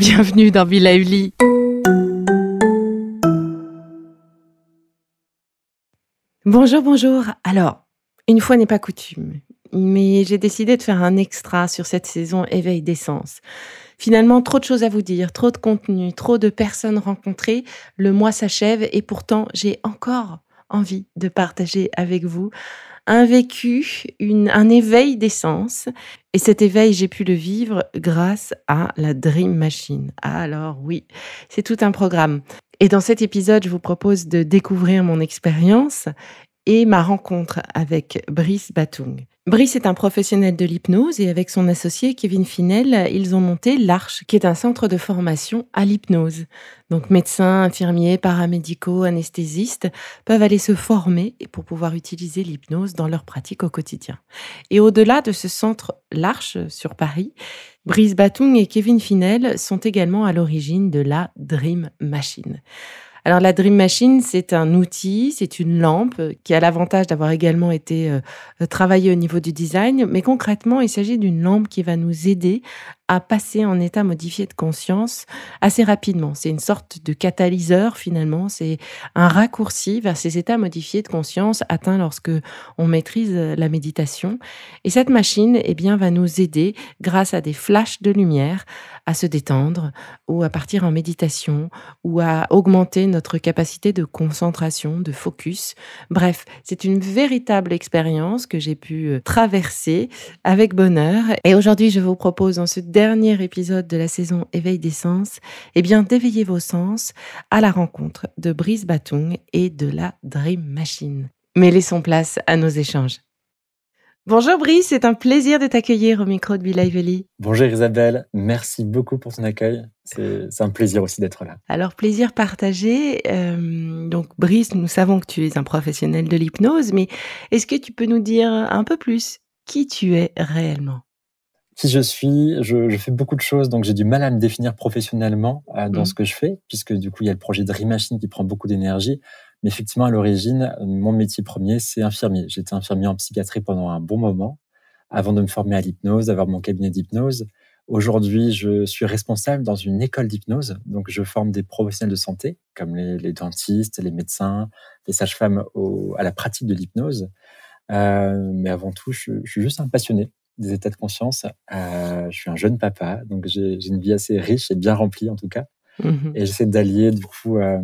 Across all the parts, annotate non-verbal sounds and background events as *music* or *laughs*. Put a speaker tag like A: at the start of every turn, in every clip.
A: Bienvenue dans Villa Uli. Bonjour, bonjour. Alors, une fois n'est pas coutume, mais j'ai décidé de faire un extra sur cette saison éveil d'essence. Finalement, trop de choses à vous dire, trop de contenu, trop de personnes rencontrées. Le mois s'achève et pourtant, j'ai encore envie de partager avec vous un vécu, un éveil d'essence. Et cet éveil, j'ai pu le vivre grâce à la Dream Machine. alors oui, c'est tout un programme. Et dans cet épisode, je vous propose de découvrir mon expérience et ma rencontre avec Brice Batung. Brice est un professionnel de l'hypnose et avec son associé Kevin Finel, ils ont monté l'Arche, qui est un centre de formation à l'hypnose. Donc médecins, infirmiers, paramédicaux, anesthésistes peuvent aller se former pour pouvoir utiliser l'hypnose dans leur pratique au quotidien. Et au-delà de ce centre l'Arche sur Paris, Brice Batung et Kevin Finel sont également à l'origine de la Dream Machine. Alors la Dream Machine, c'est un outil, c'est une lampe qui a l'avantage d'avoir également été euh, travaillée au niveau du design, mais concrètement, il s'agit d'une lampe qui va nous aider à passer en état modifié de conscience assez rapidement. C'est une sorte de catalyseur finalement, c'est un raccourci vers ces états modifiés de conscience atteints lorsque on maîtrise la méditation. Et cette machine, eh bien, va nous aider grâce à des flashs de lumière à se détendre ou à partir en méditation ou à augmenter notre capacité de concentration, de focus. Bref, c'est une véritable expérience que j'ai pu euh, traverser avec bonheur. Et aujourd'hui, je vous propose dans ce dernier épisode de la saison Éveil des sens, eh bien, d'éveiller vos sens à la rencontre de Brice Batung et de la Dream Machine. Mais laissons place à nos échanges. Bonjour Brice, c'est un plaisir de t'accueillir au micro de Veli.
B: Bonjour Isabelle, merci beaucoup pour ton accueil. C'est un plaisir aussi d'être là.
A: Alors plaisir partagé. Euh, donc Brice, nous savons que tu es un professionnel de l'hypnose, mais est-ce que tu peux nous dire un peu plus qui tu es réellement?
B: Qui je suis. Je, je, fais beaucoup de choses, donc j'ai du mal à me définir professionnellement euh, dans mmh. ce que je fais, puisque du coup, il y a le projet Dream Machine qui prend beaucoup d'énergie. Mais effectivement, à l'origine, mon métier premier, c'est infirmier. J'étais infirmier en psychiatrie pendant un bon moment, avant de me former à l'hypnose, d'avoir mon cabinet d'hypnose. Aujourd'hui, je suis responsable dans une école d'hypnose, donc je forme des professionnels de santé, comme les, les dentistes, les médecins, les sages-femmes à la pratique de l'hypnose. Euh, mais avant tout, je, je, suis juste un passionné des états de conscience. Euh, je suis un jeune papa, donc j'ai une vie assez riche et bien remplie en tout cas. Mmh et j'essaie d'allier du coup euh,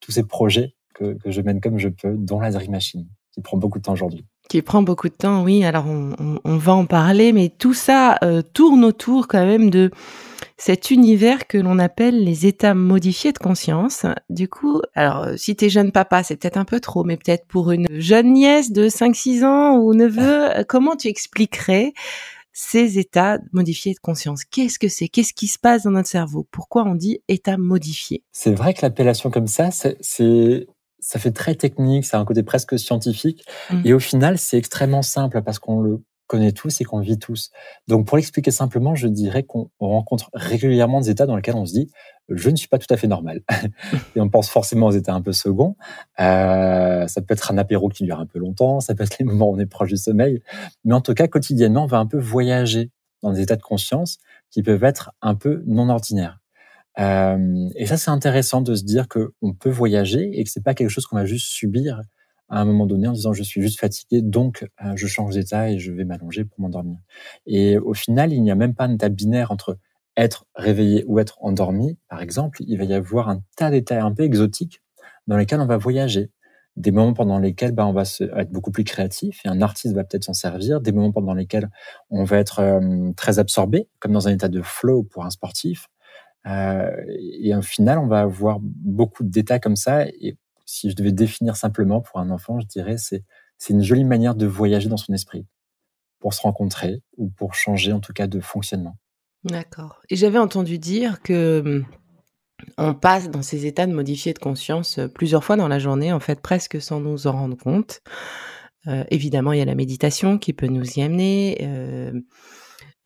B: tous ces projets que, que, je mène comme je peux, dont la Dream Machine, qui prend beaucoup de temps aujourd'hui.
A: Qui prend beaucoup de temps, oui. Alors on, on, va en parler, mais tout ça euh, tourne autour quand même de cet univers que l'on appelle les états modifiés de conscience. Du coup, alors euh, si t'es jeune papa, c'est peut-être un peu trop, mais peut-être pour une jeune nièce de 5-6 ans ou neveu, euh, comment tu expliquerais ces états modifiés de conscience? Qu'est-ce que c'est? Qu'est-ce qui se passe dans notre cerveau? Pourquoi on dit état modifié?
B: C'est vrai que l'appellation comme ça, c'est ça fait très technique, ça a un côté presque scientifique. Mmh. Et au final, c'est extrêmement simple parce qu'on le connaît tous et qu'on vit tous. Donc, pour l'expliquer simplement, je dirais qu'on rencontre régulièrement des états dans lesquels on se dit je ne suis pas tout à fait normal. *laughs* et on pense forcément aux états un peu seconds. Euh, ça peut être un apéro qui dure un peu longtemps, ça peut être les moments où on est proche du sommeil. Mais en tout cas, quotidiennement, on va un peu voyager dans des états de conscience qui peuvent être un peu non ordinaires. Euh, et ça, c'est intéressant de se dire qu'on peut voyager et que c'est pas quelque chose qu'on va juste subir à un moment donné en disant je suis juste fatigué, donc euh, je change d'état et je vais m'allonger pour m'endormir. Et au final, il n'y a même pas un état binaire entre être réveillé ou être endormi, par exemple, il va y avoir un tas d'états un peu exotiques dans lesquels on va voyager. Des moments pendant lesquels bah, on va être beaucoup plus créatif et un artiste va peut-être s'en servir. Des moments pendant lesquels on va être euh, très absorbé, comme dans un état de flow pour un sportif. Euh, et au final, on va avoir beaucoup d'états comme ça. Et si je devais définir simplement pour un enfant, je dirais c'est c'est une jolie manière de voyager dans son esprit pour se rencontrer ou pour changer en tout cas de fonctionnement.
A: D'accord. Et j'avais entendu dire que hum, on passe dans ces états de modifié de conscience euh, plusieurs fois dans la journée, en fait, presque sans nous en rendre compte. Euh, évidemment, il y a la méditation qui peut nous y amener.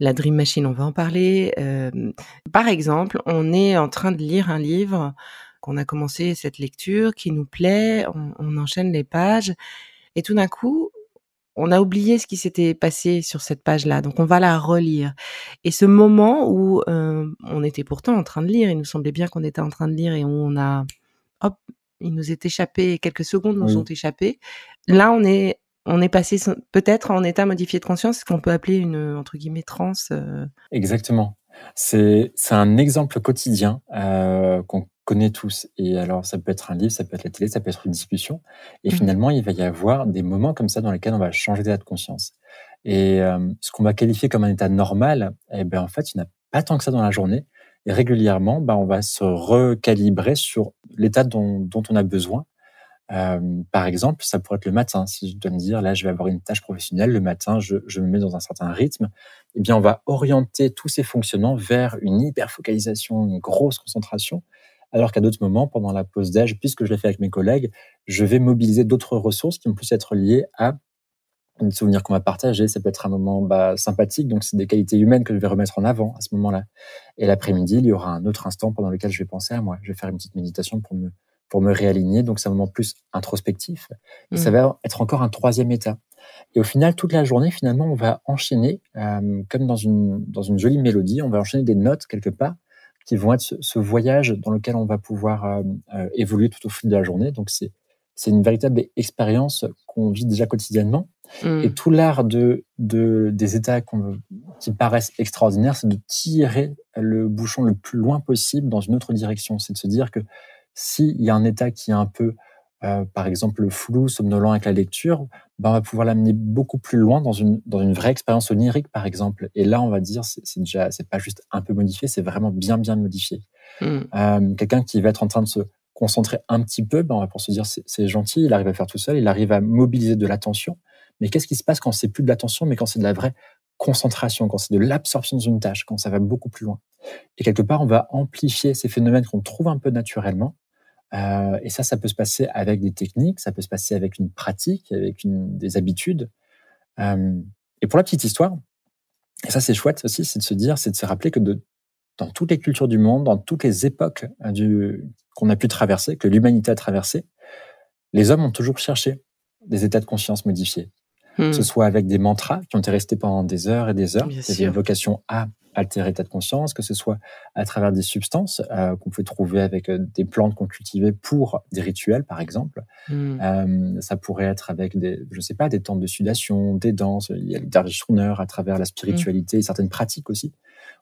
A: La Dream Machine, on va en parler. par exemple, on est en train de lire un livre, qu'on a commencé cette lecture, qui nous plaît, on enchaîne les pages, et tout d'un coup, on a oublié ce qui s'était passé sur cette page-là, donc on va la relire. Et ce moment où euh, on était pourtant en train de lire, il nous semblait bien qu'on était en train de lire et où on a, hop, il nous est échappé, quelques secondes nous ont échappé. Là, on est, on est passé peut-être en état modifié de conscience, ce qu'on peut appeler une entre guillemets transe. Euh.
B: Exactement. C'est c'est un exemple quotidien euh, qu'on connaît tous. Et alors, ça peut être un livre, ça peut être la télé, ça peut être une discussion. Et mmh. finalement, il va y avoir des moments comme ça dans lesquels on va changer d'état de conscience. Et euh, ce qu'on va qualifier comme un état normal, eh ben, en fait, il n'y a pas tant que ça dans la journée. Et régulièrement, bah, on va se recalibrer sur l'état dont, dont, on a besoin. Euh, par exemple, ça pourrait être le matin. Si je dois me dire, là, je vais avoir une tâche professionnelle, le matin, je, je me mets dans un certain rythme, eh bien, on va orienter tous ces fonctionnements vers une hyper focalisation, une grosse concentration alors qu'à d'autres moments, pendant la pause d'âge, puisque je l'ai fait avec mes collègues, je vais mobiliser d'autres ressources qui vont plus être liées à un souvenir qu'on va partager. Ça peut être un moment bah, sympathique, donc c'est des qualités humaines que je vais remettre en avant à ce moment-là. Et l'après-midi, il y aura un autre instant pendant lequel je vais penser à moi. Je vais faire une petite méditation pour me pour me réaligner. Donc c'est un moment plus introspectif. Et ça va être encore un troisième état. Et au final, toute la journée, finalement, on va enchaîner, euh, comme dans une, dans une jolie mélodie, on va enchaîner des notes quelque part qui vont être ce, voyage dans lequel on va pouvoir euh, euh, évoluer tout au fil de la journée. Donc c'est c'est une véritable expérience qu'on vit déjà quotidiennement. Mmh. Et tout l'art de, de, des états qui paraissent extraordinaires, c'est de tirer le bouchon le plus loin possible dans une autre direction. C'est de se dire que s'il y a un état qui est un peu euh, par exemple, le flou, somnolent avec la lecture, ben, on va pouvoir l'amener beaucoup plus loin dans une, dans une vraie expérience onirique, par exemple. Et là, on va dire, c'est déjà, c'est pas juste un peu modifié, c'est vraiment bien, bien modifié. Mmh. Euh, Quelqu'un qui va être en train de se concentrer un petit peu, ben, on va pour se dire, c'est gentil, il arrive à faire tout seul, il arrive à mobiliser de l'attention. Mais qu'est-ce qui se passe quand c'est plus de l'attention, mais quand c'est de la vraie concentration, quand c'est de l'absorption d'une tâche, quand ça va beaucoup plus loin. Et quelque part, on va amplifier ces phénomènes qu'on trouve un peu naturellement euh, et ça, ça peut se passer avec des techniques, ça peut se passer avec une pratique, avec des habitudes. Euh, et pour la petite histoire, et ça c'est chouette aussi, c'est de se dire, c'est de se rappeler que dans toutes les cultures du monde, dans toutes les époques euh, qu'on a pu traverser, que l'humanité a traversé, les hommes ont toujours cherché des états de conscience modifiés. Que ce hmm. soit avec des mantras qui ont été restés pendant des heures et des heures, c'est une vocation à altérer de conscience, que ce soit à travers des substances euh, qu'on peut trouver avec euh, des plantes qu'on cultivait pour des rituels, par exemple. Hmm. Euh, ça pourrait être avec des, je sais pas, des temps de sudation, des danses. Il y a le Turner à travers la spiritualité et certaines pratiques aussi.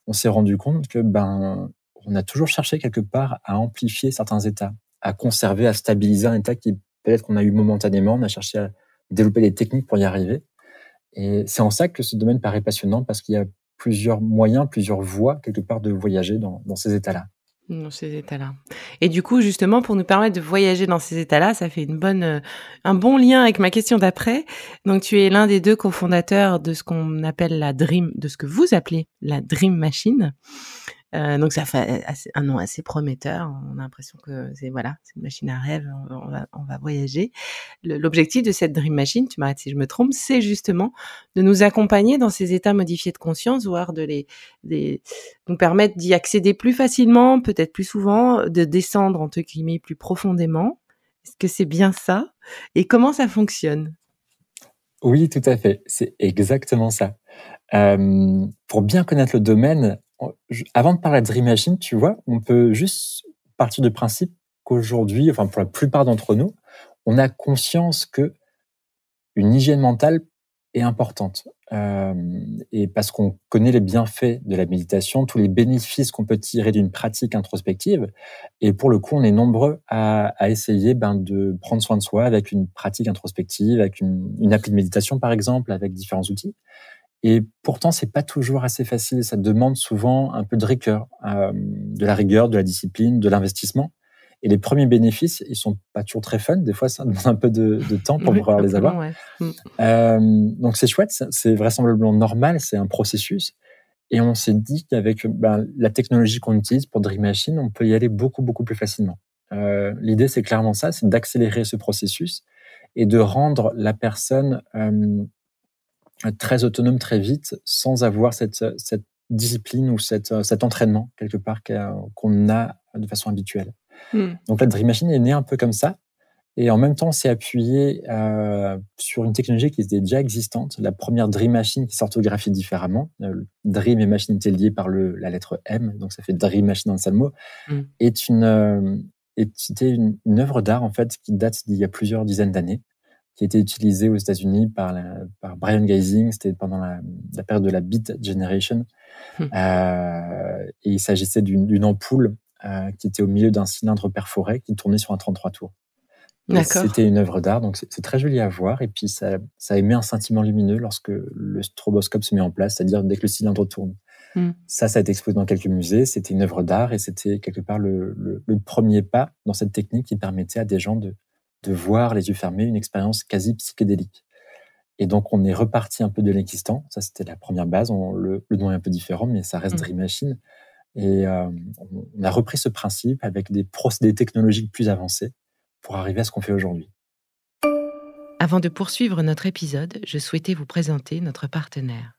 B: On s'est rendu compte que ben, on a toujours cherché quelque part à amplifier certains états, à conserver, à stabiliser un état qui peut-être qu'on a eu momentanément. On a cherché à développer des techniques pour y arriver. Et c'est en ça que ce domaine paraît passionnant parce qu'il y a plusieurs moyens, plusieurs voies quelque part de voyager dans, ces états-là.
A: Dans ces états-là. Et du coup, justement, pour nous permettre de voyager dans ces états-là, ça fait une bonne, euh, un bon lien avec ma question d'après. Donc, tu es l'un des deux cofondateurs de ce qu'on appelle la Dream, de ce que vous appelez la Dream Machine. Euh, donc ça fait un nom assez prometteur. On a l'impression que c'est voilà, c'est une machine à rêve. On, va, voyager. L'objectif de cette Dream Machine, tu m'arrêtes si je me trompe, c'est justement de nous accompagner dans ces états modifiés de conscience, voire de les, les nous permettre d'y accéder plus facilement, peut-être plus souvent, de descendre entre guillemets plus profondément. Est-ce que c'est bien ça? Et comment ça fonctionne?
B: Oui, tout à fait. C'est exactement ça. Euh, pour bien connaître le domaine, avant de parler de Dream tu vois, on peut juste partir du principe qu'aujourd'hui, enfin pour la plupart d'entre nous, on a conscience que une hygiène mentale est importante. Euh, et parce qu'on connaît les bienfaits de la méditation, tous les bénéfices qu'on peut tirer d'une pratique introspective. Et pour le coup, on est nombreux à, à essayer ben, de prendre soin de soi avec une pratique introspective, avec une, une appli de méditation par exemple, avec différents outils. Et pourtant, c'est pas toujours assez facile. Ça demande souvent un peu de rigueur, euh, de la rigueur, de la discipline, de l'investissement. Et les premiers bénéfices, ils sont pas toujours très fun. Des fois, ça *laughs* demande un peu de, de temps pour pouvoir les avoir. Mm. Euh, donc c'est chouette, c'est vraisemblablement normal, c'est un processus. Et on s'est dit qu'avec ben, la technologie qu'on utilise pour Dream Machine, on peut y aller beaucoup beaucoup plus facilement. Euh, L'idée, c'est clairement ça, c'est d'accélérer ce processus et de rendre la personne euh, très autonome très vite, sans avoir cette, cette discipline ou cette, cet entraînement quelque part qu'on a de façon habituelle. Hmm. Donc la Dream Machine est née un peu comme ça. Et en même temps, on s'est appuyé euh, sur une technologie qui était déjà existante. La première Dream Machine qui s'orthographie différemment. Euh, Dream et Machine étaient liés par le, la lettre M, donc ça fait Dream Machine en seul mot. Hmm. Est euh, une, une œuvre d'art en fait qui date d'il y a plusieurs dizaines d'années, qui a été utilisée aux États-Unis par, par Brian Geising. C'était pendant la, la, période de la Beat Generation. Hmm. Euh, et il s'agissait d'une ampoule euh, qui était au milieu d'un cylindre perforé qui tournait sur un 33 tours. C'était une œuvre d'art, donc c'est très joli à voir. Et puis ça, ça émet un scintillement lumineux lorsque le stroboscope se met en place, c'est-à-dire dès que le cylindre tourne. Hmm. Ça, ça a été exposé dans quelques musées. C'était une œuvre d'art et c'était quelque part le, le, le, premier pas dans cette technique qui permettait à des gens de, de voir les yeux fermés une expérience quasi psychédélique. Et donc, on est reparti un peu de l'existant. Ça, c'était la première base. On, le, le, nom est un peu différent, mais ça reste hmm. Dream Machine. Et euh, on a repris ce principe avec des procédés technologiques plus avancés pour arriver à ce qu'on fait aujourd'hui.
A: Avant de poursuivre notre épisode, je souhaitais vous présenter notre partenaire.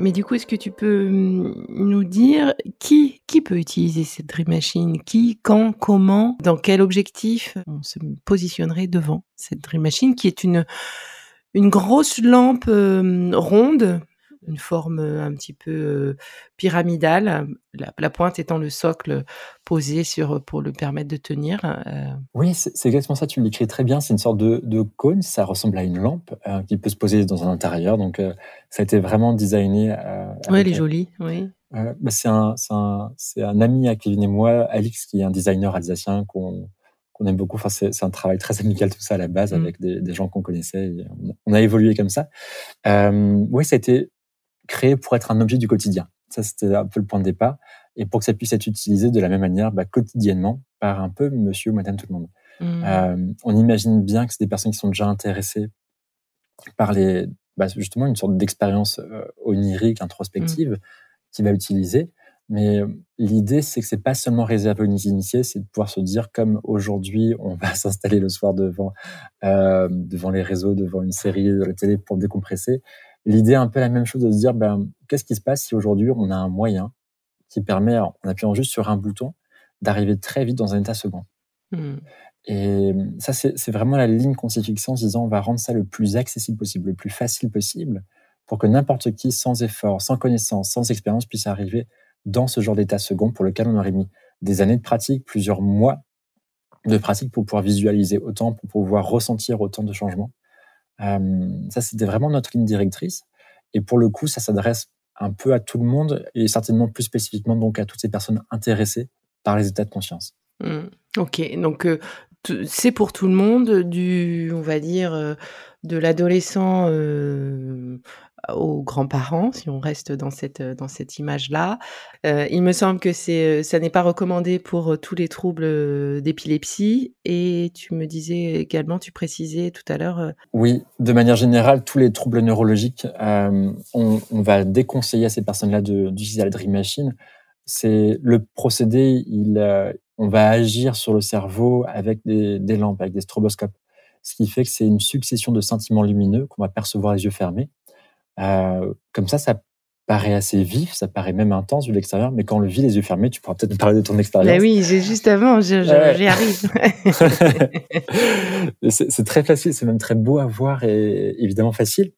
A: Mais du coup, est-ce que tu peux hum, nous dire qui, qui peut utiliser cette Dream Machine? Qui, quand, comment, dans quel objectif on se positionnerait devant cette Dream Machine qui est une, une grosse lampe euh, ronde, une forme euh, un petit peu euh, pyramidale, la, pointe étant le socle posé sur pour le permettre de tenir.
B: Oui, c'est exactement ça. Tu le décris très bien. C'est une sorte de, de, cône. Ça ressemble à une lampe qui peut se poser dans un intérieur. Donc, ça a été vraiment designé.
A: oui, elle est jolie. Oui.
B: Bah, c'est un, un, un, ami à Kevin et moi, Alix, qui est un designer alsacien qu'on qu'on aime beaucoup. Enfin, c'est un travail très amical tout ça à la base mmh. avec des, des gens qu'on connaissait. on, a évolué comme ça. Euh, oui, ça a été créé pour être un objet du quotidien. Ça, c'était un peu le point de départ. Et pour que ça puisse être utilisé de la même manière, bah, quotidiennement, par un peu monsieur ou madame tout le monde. Mmh. Euh, on imagine bien que c'est des personnes qui sont déjà intéressées par les, bah, justement, une sorte d'expérience euh, onirique, introspective, mmh. qui va utiliser. Mais euh, l'idée, c'est que c'est pas seulement réservé aux initiés, c'est de pouvoir se dire, comme aujourd'hui, on va *laughs* s'installer le soir devant, euh, devant les réseaux, devant une série de la télé pour décompresser. L'idée est un peu la même chose de se dire, ben, qu'est-ce qui se passe si aujourd'hui on a un moyen qui permet, en appuyant juste sur un bouton, d'arriver très vite dans un état second? Mmh. Et ça, c'est vraiment la ligne qu'on s'est fixée en se disant, on va rendre ça le plus accessible possible, le plus facile possible, pour que n'importe qui, sans effort, sans connaissance, sans expérience, puisse arriver dans ce genre d'état second pour lequel on aurait mis des années de pratique, plusieurs mois de pratique pour pouvoir visualiser autant, pour pouvoir ressentir autant de changements. Euh, ça, c'était vraiment notre ligne directrice. Et pour le coup, ça s'adresse un peu à tout le monde et certainement plus spécifiquement donc à toutes ces personnes intéressées par les états de conscience.
A: Mmh. Ok, donc euh, c'est pour tout le monde, du, on va dire, euh, de l'adolescent aux grands-parents, si on reste dans cette, dans cette image-là. Euh, il me semble que c'est, ça n'est pas recommandé pour tous les troubles d'épilepsie. Et tu me disais également, tu précisais tout à l'heure.
B: Oui, de manière générale, tous les troubles neurologiques, on, va déconseiller à ces personnes-là d'utiliser la Dream Machine. C'est le procédé, il, on va agir sur le cerveau avec des lampes, avec des stroboscopes. Ce qui fait que c'est une succession de sentiments lumineux qu'on va percevoir les yeux fermés. Euh, comme ça, ça paraît assez vif, ça paraît même intense vu l'extérieur, mais quand on le vit les yeux fermés, tu pourras peut-être nous parler de ton expérience.
A: Ben oui, j'ai juste avant, j'y arrive. *laughs*
B: c'est très facile, c'est même très beau à voir et évidemment facile.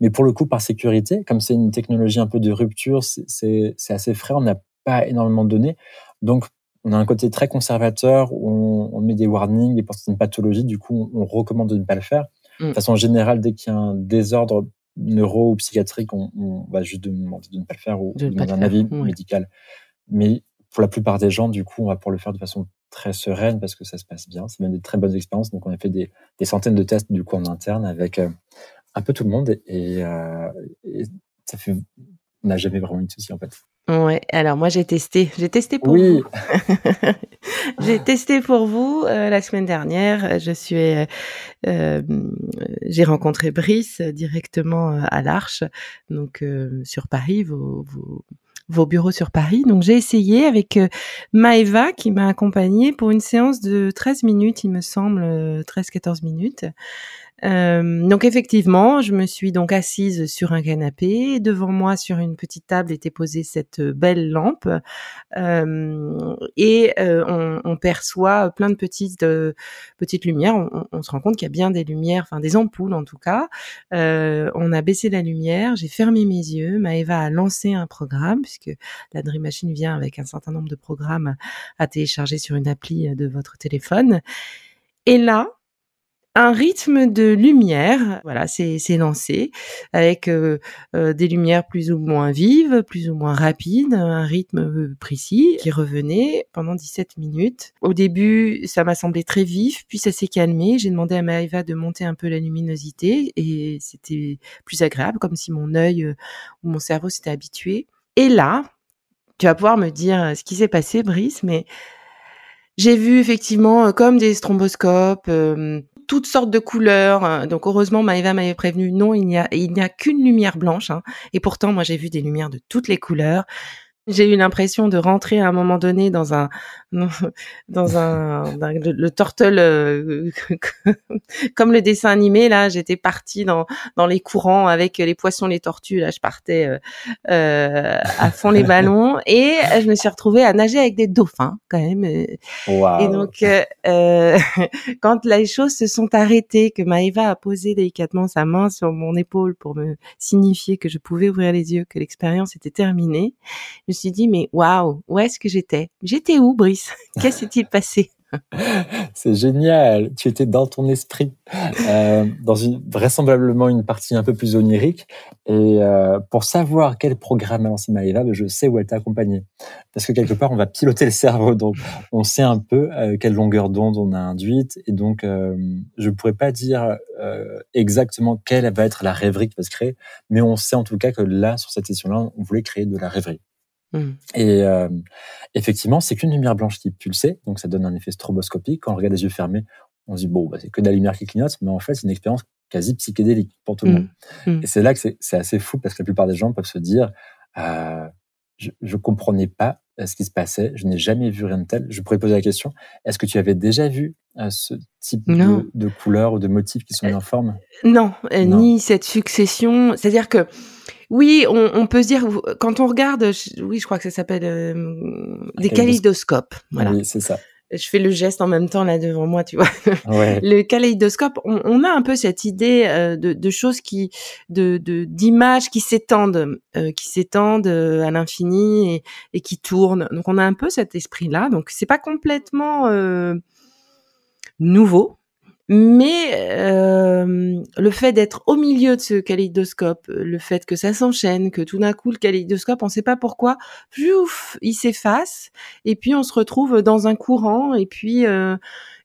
B: Mais pour le coup, par sécurité, comme c'est une technologie un peu de rupture, c'est assez frais, on n'a pas énormément de données. Donc, on a un côté très conservateur où on, met des warnings et pour certaines pathologies, du coup, on, recommande de ne pas le faire. Mm. De façon générale, dès qu'il y a un désordre neuro ou psychiatrique, on, va juste demander de ne pas le faire ou de demander un avis médical. Mais pour la plupart des gens, du coup, on va pouvoir le faire de façon très sereine parce que ça se passe bien. C'est même des très bonnes expériences. Donc, on a fait des, centaines de tests du coup en interne avec euh, un peu tout le monde et, euh, et ça fait, on n'a jamais vraiment eu de soucis en fait.
A: Ouais, alors moi j'ai testé, j'ai testé pour vous. *laughs* j'ai testé pour vous euh, la semaine dernière. Je suis, euh, euh j'ai rencontré Brice directement à l'Arche, donc sur Paris, vos, vos, vos, bureaux sur Paris. Donc j'ai essayé avec Maeva qui m'a accompagnée pour une séance de 13 minutes, il me semble, 13-14 minutes. Euh, donc effectivement, je me suis donc assise sur un canapé. Devant moi, sur une petite table, était posée cette belle lampe, euh, et euh, on, on, perçoit plein de petites euh, petites lumières. On, on, se rend compte qu'il y a bien des lumières, enfin des ampoules en tout cas. Euh, on a baissé la lumière, j'ai fermé mes yeux. Maëva a lancé un programme puisque la Dream Machine vient avec un certain nombre de programmes à télécharger sur une appli de votre téléphone. Et là, un rythme de lumière, voilà, c'est lancé avec euh, euh, des lumières plus ou moins vives, plus ou moins rapides, un rythme euh, précis qui revenait pendant 17 minutes. Au début, ça m'a semblé très vif, puis ça s'est calmé. J'ai demandé à Maëva de monter un peu la luminosité et c'était plus agréable, comme si mon œil ou mon cerveau s'était habitué. Et là, tu vas pouvoir me dire ce qui s'est passé, Brice, mais j'ai vu effectivement comme des stromboscopes, toutes sortes de couleurs. Euh, donc heureusement, Maëva m'avait prévenu, non, il n'y a, a qu'une lumière blanche. Hein. Et pourtant, moi, j'ai vu des lumières de toutes les couleurs. J'ai eu l'impression de rentrer à un moment donné dans un *laughs* dans un le, tortel euh, *laughs* comme le dessin animé là j'étais partie dans dans les courants avec les poissons les tortues là je partais euh, euh, à fond les *laughs* ballons et je me suis retrouvée à nager avec des dauphins quand même et donc quand les choses se sont arrêtées que Maëva a posé délicatement sa main sur mon épaule pour me signifier que je pouvais ouvrir les yeux que l'expérience était terminée je suis dit mais waouh où est-ce que j'étais? J'étais où Brice? *laughs* Qu'est-ce qui s'est-il passé? *laughs*
B: C'est génial, tu étais dans ton esprit, euh, dans une vraisemblablement une partie un peu plus onirique. Et euh, pour savoir quel programme a lancé Maëva, ben, je sais où elle t'a accompagné. Parce que quelque part, on va piloter le cerveau, donc on sait un peu euh, quelle longueur d'onde on a induite. Et donc, je ne pourrais pas dire exactement quelle va être la rêverie qui va se créer, mais on sait en tout cas que là, sur cette session-là, on voulait créer de la rêverie. Mmh. Et euh, effectivement, c'est qu'une lumière blanche qui pulsait, donc ça donne un effet stroboscopique. Quand on regarde les yeux fermés, on se dit bon, bah, c'est que de la lumière qui clignote, mais en fait, c'est une expérience quasi psychédélique pour tout le mmh. monde. Mmh. Et c'est là que c'est assez fou parce que la plupart des gens peuvent se dire euh, je, je comprenais pas euh, ce qui se passait, je n'ai jamais vu rien de tel. Je pourrais poser la question est-ce que tu avais déjà vu euh, ce type de, de couleurs ou de motifs qui sont mis en forme
A: non, ni cette succession. C'est-à-dire que oui, on, peut se dire quand on regarde, oui, je crois que ça s'appelle euh, des kaléidoscopes. Voilà.
B: Oui, c'est ça.
A: Je fais le geste en même temps là devant moi, tu vois. *laughs* le kaléidoscope, on, a un peu cette idée euh, de, choses qui, de d'images qui s'étendent, euh, qui s'étendent à l'infini et, et, qui tournent. Donc on a un peu cet esprit-là. Donc c'est pas complètement nouveau, mais euh, le fait d'être au milieu de ce kaléidoscope, le fait que ça s'enchaîne, que tout d'un coup le kaléidoscope, on ne sait pas pourquoi, piouf, il s'efface, et puis on se retrouve dans un courant, et puis euh,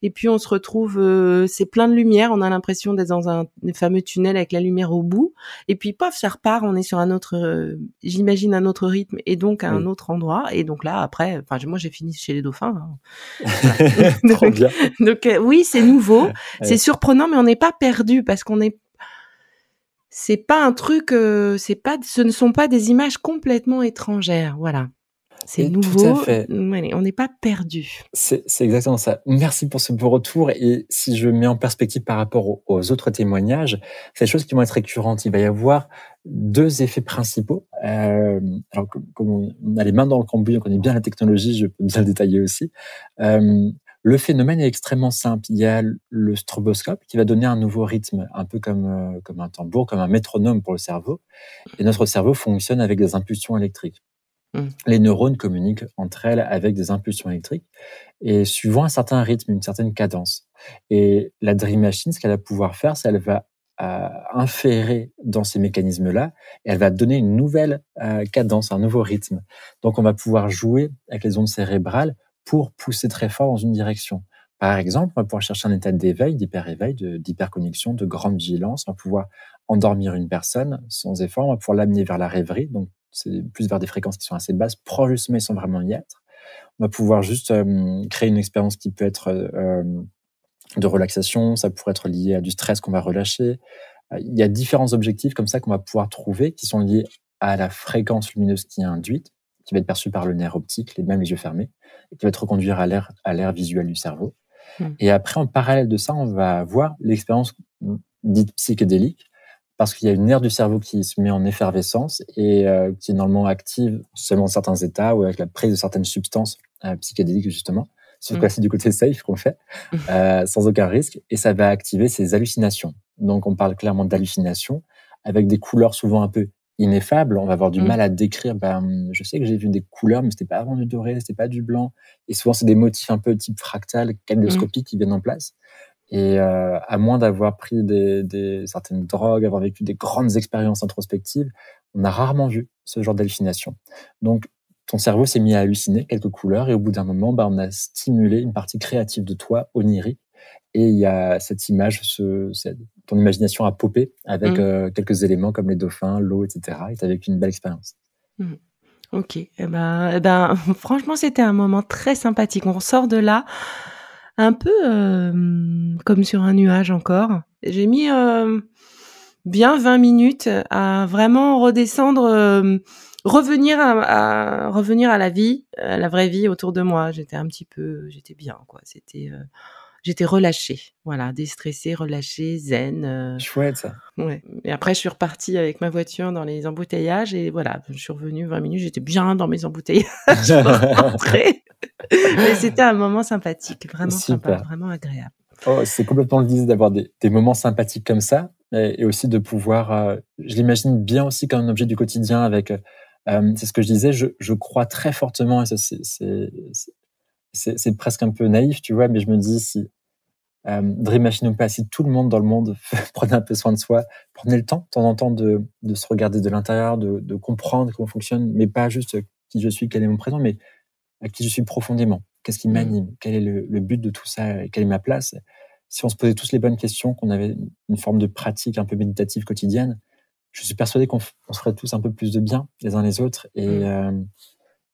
A: et puis on se retrouve, euh, c'est plein de lumière, on a l'impression d'être dans un fameux tunnel avec la lumière au bout, et puis paf, ça repart, on est sur un autre, euh, j'imagine un autre rythme, et donc à un autre endroit, et donc là après, enfin moi j'ai fini chez les dauphins. Hein. *laughs* *laughs* donc, euh, oui, c'est nouveau, *laughs* c'est surprenant, mais on n'est pas perdu parce qu'on est c'est pas un truc, c'est pas, ce ne sont pas des images complètement étrangères, voilà. C'est nouveau. on n'est pas perdu.
B: C'est exactement ça. Merci pour ce beau retour. Et si je mets en perspective par rapport aux, autres témoignages, c'est des choses qui vont être récurrentes. Il va y avoir deux effets principaux. Euh, alors, comme on a les mains dans le cambouis, on connaît bien la technologie, je peux bien le détailler aussi. Euh, le phénomène est extrêmement simple. Il y a le stroboscope qui va donner un nouveau rythme, un peu comme, euh, comme un tambour, comme un métronome pour le cerveau. Et notre cerveau fonctionne avec des impulsions électriques. Mmh. Les neurones communiquent entre elles avec des impulsions électriques et suivant un certain rythme, une certaine cadence. Et la Dream Machine, ce qu'elle va pouvoir faire, c'est qu'elle va euh, inférer dans ces mécanismes-là et elle va donner une nouvelle euh, cadence, un nouveau rythme. Donc on va pouvoir jouer avec les ondes cérébrales pour pousser très fort dans une direction. Par exemple, on va pouvoir chercher un état d'éveil, d'hyper-éveil, d'hyperconnexion, de grande vigilance. On va pouvoir endormir une personne sans effort. On va pouvoir l'amener vers la rêverie. Donc, c'est plus vers des fréquences qui sont assez basses, proches du sommeil sans vraiment y être. On va pouvoir juste euh, créer une expérience qui peut être euh, de relaxation. Ça pourrait être lié à du stress qu'on va relâcher. Il y a différents objectifs comme ça qu'on va pouvoir trouver qui sont liés à la fréquence lumineuse qui est induite, qui va être perçue par le nerf optique, les mêmes les yeux fermés, et qui va être reconduire à l'air à l'air visuel du cerveau. Hmm. Et après, en parallèle de ça, on va voir l'expérience dite psychédélique, parce qu'il y a une aire du cerveau qui se met en effervescence et euh, qui est normalement active seulement dans certains états ou avec la prise de certaines substances euh, psychédéliques, justement. C'est mmh. du côté safe qu'on fait, *laughs* euh, sans aucun risque. Et ça va activer ces hallucinations. Donc, on parle clairement d'hallucinations avec des couleurs souvent un peu ineffables. On va avoir du mmh. mal à décrire. Ben, je sais que j'ai vu des couleurs, mais c'était pas vraiment du doré, c'était pas du blanc. Et souvent, c'est des motifs un peu type fractal, kaléidoscopiques qui viennent en place. Et euh, à moins d'avoir pris des, des, certaines drogues, avoir vécu des grandes expériences introspectives, on a rarement vu ce genre d'hallucination. Donc, ton cerveau s'est mis à halluciner quelques couleurs et au bout d'un moment, bah, on a stimulé une partie créative de toi, onirique, et il y a cette image, ce, ton imagination a popé avec mmh. euh, quelques éléments comme les dauphins, l'eau, etc. Et tu as vécu une belle expérience.
A: Mmh. Ok, eh ben, eh ben, *laughs* franchement, c'était un moment très sympathique. On sort de là un peu euh, comme sur un nuage encore. J'ai mis euh, bien 20 minutes à vraiment redescendre, euh, revenir à, revenir à la vie, à la vraie vie autour de moi. J'étais un petit peu, j'étais bien quoi. C'était j'étais relâchée, voilà, déstressée, relâchée, zen.
B: Chouette ça.
A: Ouais. Et après, je suis repartie avec ma voiture dans les embouteillages et voilà, je suis revenue 20 minutes, j'étais bien dans mes embouteillages. *laughs* *laughs* Mais c'était un moment sympathique, vraiment sympa, vraiment agréable.
B: Oh, c'est complètement le vice d'avoir des, moments sympathiques comme ça et, aussi de pouvoir, euh, je l'imagine bien aussi comme un objet du quotidien avec, euh, euh, c'est ce que je disais, je, je, crois très fortement, et c'est presque un peu naïf, tu vois, mais je me dis si Dream Machine ou pas, si tout le monde dans le monde *laughs* prenait un peu soin de soi, prenait le temps de temps en temps de, de se regarder de l'intérieur, de, de comprendre comment on fonctionne, mais pas juste qui je suis, quel est mon présent, mais à qui je suis profondément, qu'est-ce qui mmh. m'anime, quel est le, but de tout ça, quelle est ma place? Si on se posait tous les bonnes questions, qu'on avait une forme de pratique un peu méditative quotidienne, je suis persuadé qu'on se ferait tous un peu plus de bien les uns les autres. Et, mmh. euh,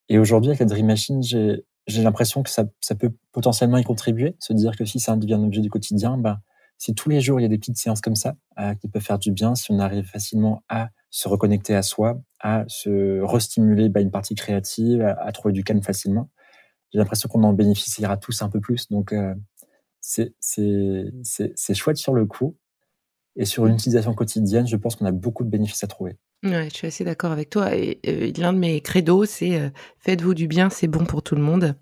B: et aujourd'hui, avec la Dream Machine, j'ai l'impression que ça, ça, peut potentiellement y contribuer, se dire que si ça devient un objet du quotidien, bah, si tous les jours il y a des petites séances comme ça euh, qui peuvent faire du bien, si on arrive facilement à se reconnecter à soi, à se restimuler bah, une partie créative, à, trouver du calme facilement. J'ai l'impression qu'on en bénéficiera tous un peu plus. Donc, euh, c'est chouette sur le coup. Et sur une utilisation quotidienne, je pense qu'on a beaucoup de bénéfices à trouver.
A: Ouais, je suis assez d'accord avec toi. Et, euh, l'un de mes credos, c'est euh, faites-vous du bien, c'est bon pour tout le monde.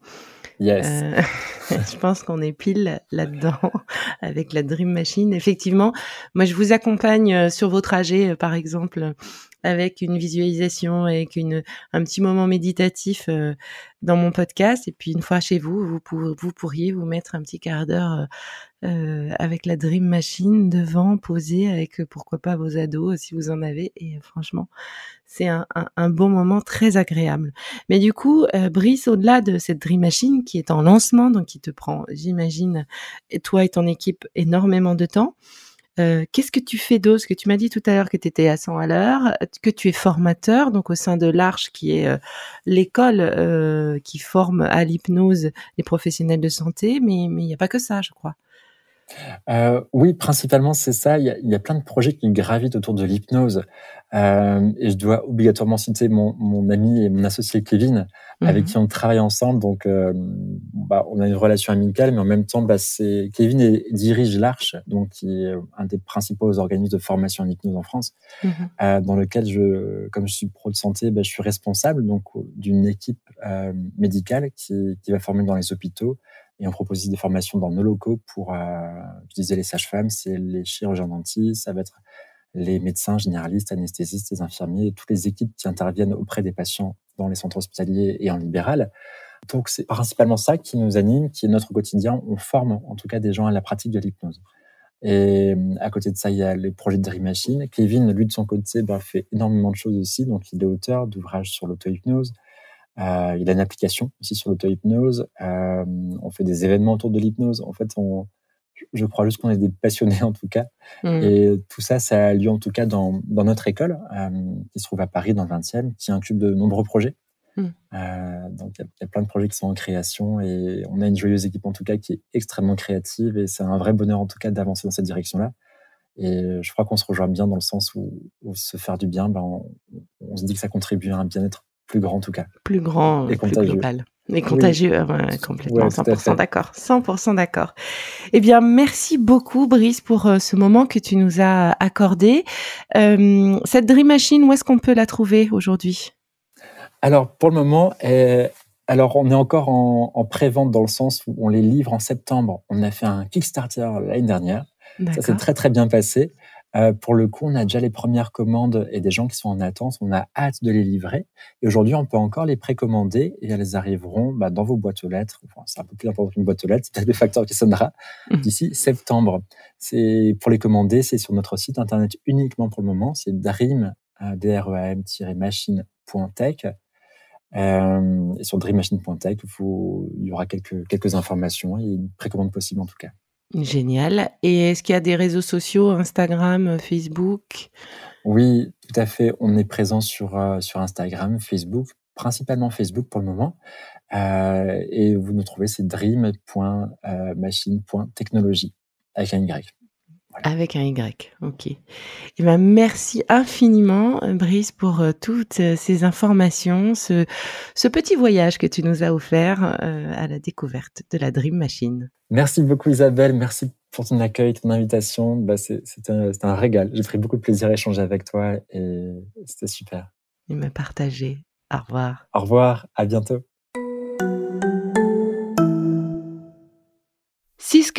B: Yes. Euh, *laughs*
A: je *laughs* pense qu'on est pile là-dedans *laughs* avec la Dream Machine. Effectivement, moi je vous accompagne euh, sur vos trajets, par exemple, avec une visualisation, avec une, un petit moment méditatif dans mon podcast. Et puis une fois chez vous, vous, pourriez vous mettre un petit quart d'heure avec la Dream Machine devant, posé avec pourquoi pas vos ados si vous en avez. Et franchement, c'est un, bon moment très agréable. Mais du coup, euh, Brice, au-delà de cette Dream Machine qui est en lancement, donc qui te prend, j'imagine, toi et ton équipe énormément de temps, euh, qu'est-ce que tu fais d'autre? Que tu m'as dit tout à l'heure que tu étais à 100 à l'heure, que tu es formateur, donc au sein de l'Arche, qui est euh, l'école qui forme à l'hypnose les professionnels de santé, mais il n'y a pas que ça, je crois.
B: Euh, oui, principalement, c'est ça. Il y, a, il y, a, plein de projets qui gravitent autour de l'hypnose. Euh, et je dois obligatoirement citer mon, mon, ami et mon associé Kevin, avec mhm. qui on travaille ensemble. Donc, euh, bah, on a une relation amicale, mais en même temps, bah, c'est Kevin est, dirige l'Arche, donc qui est un des principaux organismes de formation en hypnose en France, mhm. dans lequel je, comme je suis pro de santé, bah, je suis responsable donc d'une équipe médicale qui, qui va former dans les hôpitaux et on propose des formations dans nos locaux pour, euh, utiliser les sages-femmes, c'est les chirurgiens dentistes, ça va être les médecins généralistes, anesthésistes, les infirmiers, toutes les équipes qui interviennent auprès des patients dans les centres hospitaliers et en libéral. Donc c'est principalement ça qui nous anime, qui est notre quotidien. On forme en tout cas des gens à la pratique de l'hypnose. Et à côté de ça, il y a les projets de Dream Machine. Kevin, lui, de son côté, bah, fait énormément de choses aussi. Donc, il est auteur d'ouvrages sur l'auto-hypnose. Euh, il a une application aussi sur l'auto-hypnose. Euh, on fait des événements autour de l'hypnose. En fait, on, je crois juste qu'on est des passionnés *laughs* en tout cas. Mmh. Et tout ça, ça a lieu en tout cas dans, dans notre école, euh, qui se trouve à Paris dans le 20e, qui inclut de nombreux projets. Mmh. Euh, donc il y, y, a plein de projets qui sont en création et on a une joyeuse équipe en tout cas qui est extrêmement créative et c'est un vrai bonheur en tout cas d'avancer dans cette direction-là. Et je crois qu'on se rejoint bien dans le sens où, où se faire du bien, ben on, on, se dit que ça contribue à un bien-être plus grand en tout cas.
A: Plus grand, et plus global. Et contagieux, complètement, 100% d'accord, 100% d'accord. Eh bien, merci beaucoup, Brice, pour euh, ce moment que tu nous as accordé. Euh, cette Dream Machine, où est-ce qu'on peut la trouver aujourd'hui?
B: Alors, pour le moment, euh, alors on est encore en, en pré-vente dans le sens où on les livre en septembre. On a fait un Kickstarter l'année dernière. Ça s'est très très bien passé. Euh, pour le coup, on a déjà les premières commandes et des gens qui sont en attente. On a hâte de les livrer. Et aujourd'hui, on peut encore les précommander et elles arriveront bah, dans vos boîtes aux lettres. Enfin, c'est un peu plus important qu'une boîte aux lettres. C'est peut-être le facteur qui sonnera mmh. d'ici septembre. C'est pour les commander, c'est sur notre site internet uniquement pour le moment. C'est dream e machine.tech. Euh, et sur dreammachine.tech, il y aura quelques, quelques informations et une précommande possible en tout cas.
A: Génial. Et est-ce qu'il y a des réseaux sociaux, Instagram, Facebook?
B: Oui, tout à fait. On est présent sur, euh, sur Instagram, Facebook, principalement Facebook pour le moment. Euh, et vous nous trouvez, c'est dream.machine.technologie avec un Y.
A: Avec un Y, ok. Et eh ben, merci infiniment, Brice, pour euh, toutes euh, ces informations, ce, ce, petit voyage que tu nous as offert euh, à la découverte de la Dream Machine.
B: Merci beaucoup, Isabelle. Merci pour ton accueil, ton invitation. Bah, C'était un, un, régal. J'ai pris beaucoup de plaisir à échanger avec toi et c'était super.
A: Et me partager. Au revoir.
B: Au revoir. À bientôt.